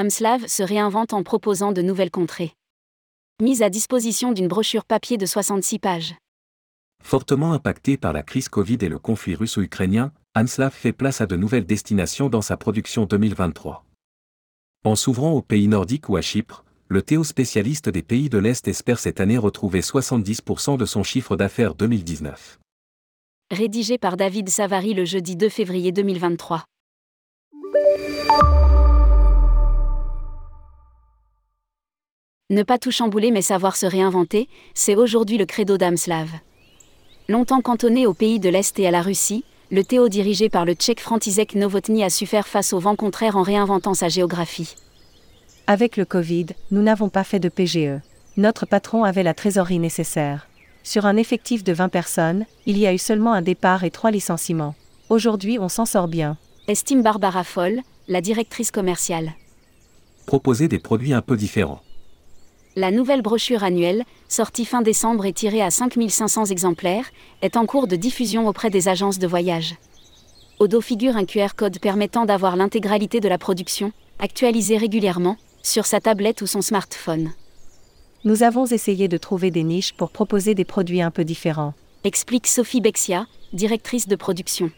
Amslav se réinvente en proposant de nouvelles contrées. Mise à disposition d'une brochure papier de 66 pages. Fortement impacté par la crise Covid et le conflit russo-ukrainien, Amslav fait place à de nouvelles destinations dans sa production 2023. En s'ouvrant aux pays nordiques ou à Chypre, le Théo spécialiste des pays de l'Est espère cette année retrouver 70% de son chiffre d'affaires 2019. Rédigé par David Savary le jeudi 2 février 2023. Ne pas tout chambouler mais savoir se réinventer, c'est aujourd'hui le credo d'Amslav. Longtemps cantonné aux pays de l'Est et à la Russie, le Théo dirigé par le Tchèque František Novotny a su faire face au vent contraire en réinventant sa géographie. Avec le Covid, nous n'avons pas fait de PGE. Notre patron avait la trésorerie nécessaire. Sur un effectif de 20 personnes, il y a eu seulement un départ et trois licenciements. Aujourd'hui, on s'en sort bien. Estime Barbara Foll, la directrice commerciale. Proposer des produits un peu différents. La nouvelle brochure annuelle, sortie fin décembre et tirée à 5500 exemplaires, est en cours de diffusion auprès des agences de voyage. Au dos figure un QR code permettant d'avoir l'intégralité de la production, actualisée régulièrement, sur sa tablette ou son smartphone. Nous avons essayé de trouver des niches pour proposer des produits un peu différents. Explique Sophie Bexia, directrice de production.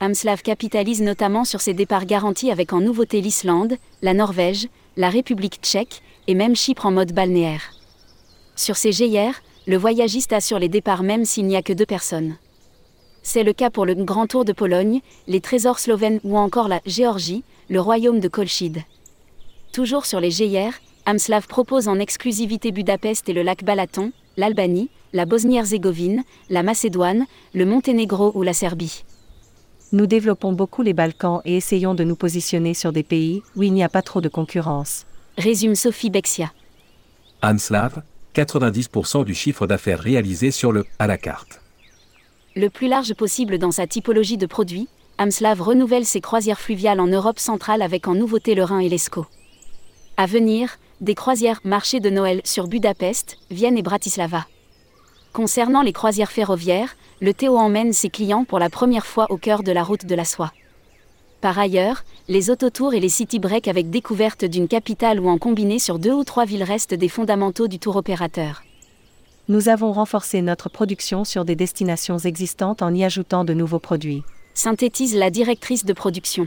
Amslav capitalise notamment sur ses départs garantis avec en nouveauté l'Islande, la Norvège, la République tchèque, et même Chypre en mode balnéaire. Sur ces GIR, le voyagiste assure les départs même s'il n'y a que deux personnes. C'est le cas pour le Grand Tour de Pologne, les trésors slovènes ou encore la Géorgie, le royaume de Kolchid. Toujours sur les GIR, Amslav propose en exclusivité Budapest et le lac Balaton, l'Albanie, la Bosnie-Herzégovine, la Macédoine, le Monténégro ou la Serbie. Nous développons beaucoup les Balkans et essayons de nous positionner sur des pays où il n'y a pas trop de concurrence résume Sophie Bexia. Anslav, 90% du chiffre d'affaires réalisé sur le à la carte. Le plus large possible dans sa typologie de produits, Amslav renouvelle ses croisières fluviales en Europe centrale avec en nouveauté le Rhin et l'Escaut. À venir, des croisières marché de Noël sur Budapest, Vienne et Bratislava. Concernant les croisières ferroviaires, le Théo emmène ses clients pour la première fois au cœur de la route de la soie. Par ailleurs, les autotours et les city breaks avec découverte d'une capitale ou en combiné sur deux ou trois villes restent des fondamentaux du tour opérateur. Nous avons renforcé notre production sur des destinations existantes en y ajoutant de nouveaux produits. Synthétise la directrice de production.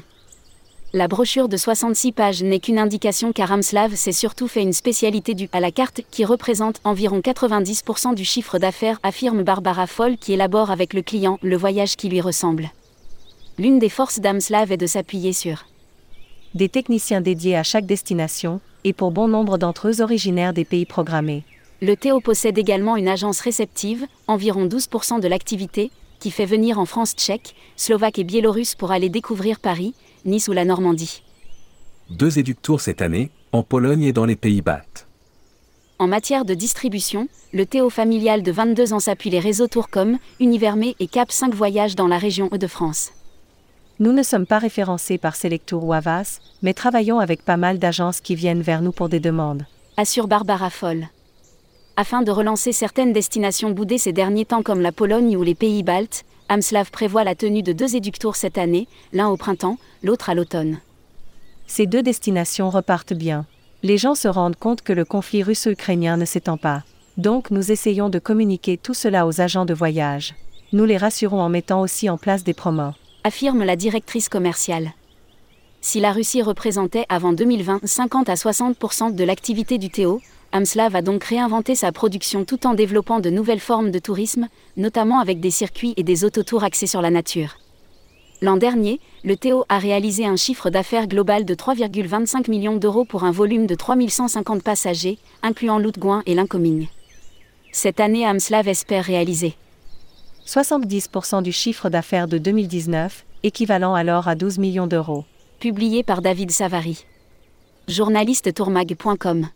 La brochure de 66 pages n'est qu'une indication car Amslav s'est surtout fait une spécialité du à la carte qui représente environ 90% du chiffre d'affaires, affirme Barbara Foll qui élabore avec le client le voyage qui lui ressemble. L'une des forces d'Amslav est de s'appuyer sur des techniciens dédiés à chaque destination, et pour bon nombre d'entre eux originaires des pays programmés. Le Théo possède également une agence réceptive, environ 12% de l'activité, qui fait venir en France tchèque, slovaque et biélorusse pour aller découvrir Paris, Nice ou la Normandie. Deux éductours cette année, en Pologne et dans les pays baltes. En matière de distribution, le Théo familial de 22 ans s'appuie les réseaux Tourcom, Univermé et Cap 5 Voyages dans la région Hauts-de-France. Nous ne sommes pas référencés par Selectour ou Avas, mais travaillons avec pas mal d'agences qui viennent vers nous pour des demandes. Assure Barbara Foll. Afin de relancer certaines destinations boudées ces derniers temps comme la Pologne ou les pays baltes, Amslav prévoit la tenue de deux éductours cette année, l'un au printemps, l'autre à l'automne. Ces deux destinations repartent bien. Les gens se rendent compte que le conflit russo-ukrainien ne s'étend pas. Donc nous essayons de communiquer tout cela aux agents de voyage. Nous les rassurons en mettant aussi en place des promos affirme la directrice commerciale. Si la Russie représentait avant 2020 50 à 60% de l'activité du Théo, Amslav a donc réinventé sa production tout en développant de nouvelles formes de tourisme, notamment avec des circuits et des autotours axés sur la nature. L'an dernier, le Théo a réalisé un chiffre d'affaires global de 3,25 millions d'euros pour un volume de 3150 passagers, incluant l'Outgouin et l'Incoming. Cette année, Amslav espère réaliser 70% du chiffre d'affaires de 2019, équivalent alors à 12 millions d'euros. Publié par David Savary. Journaliste tourmag.com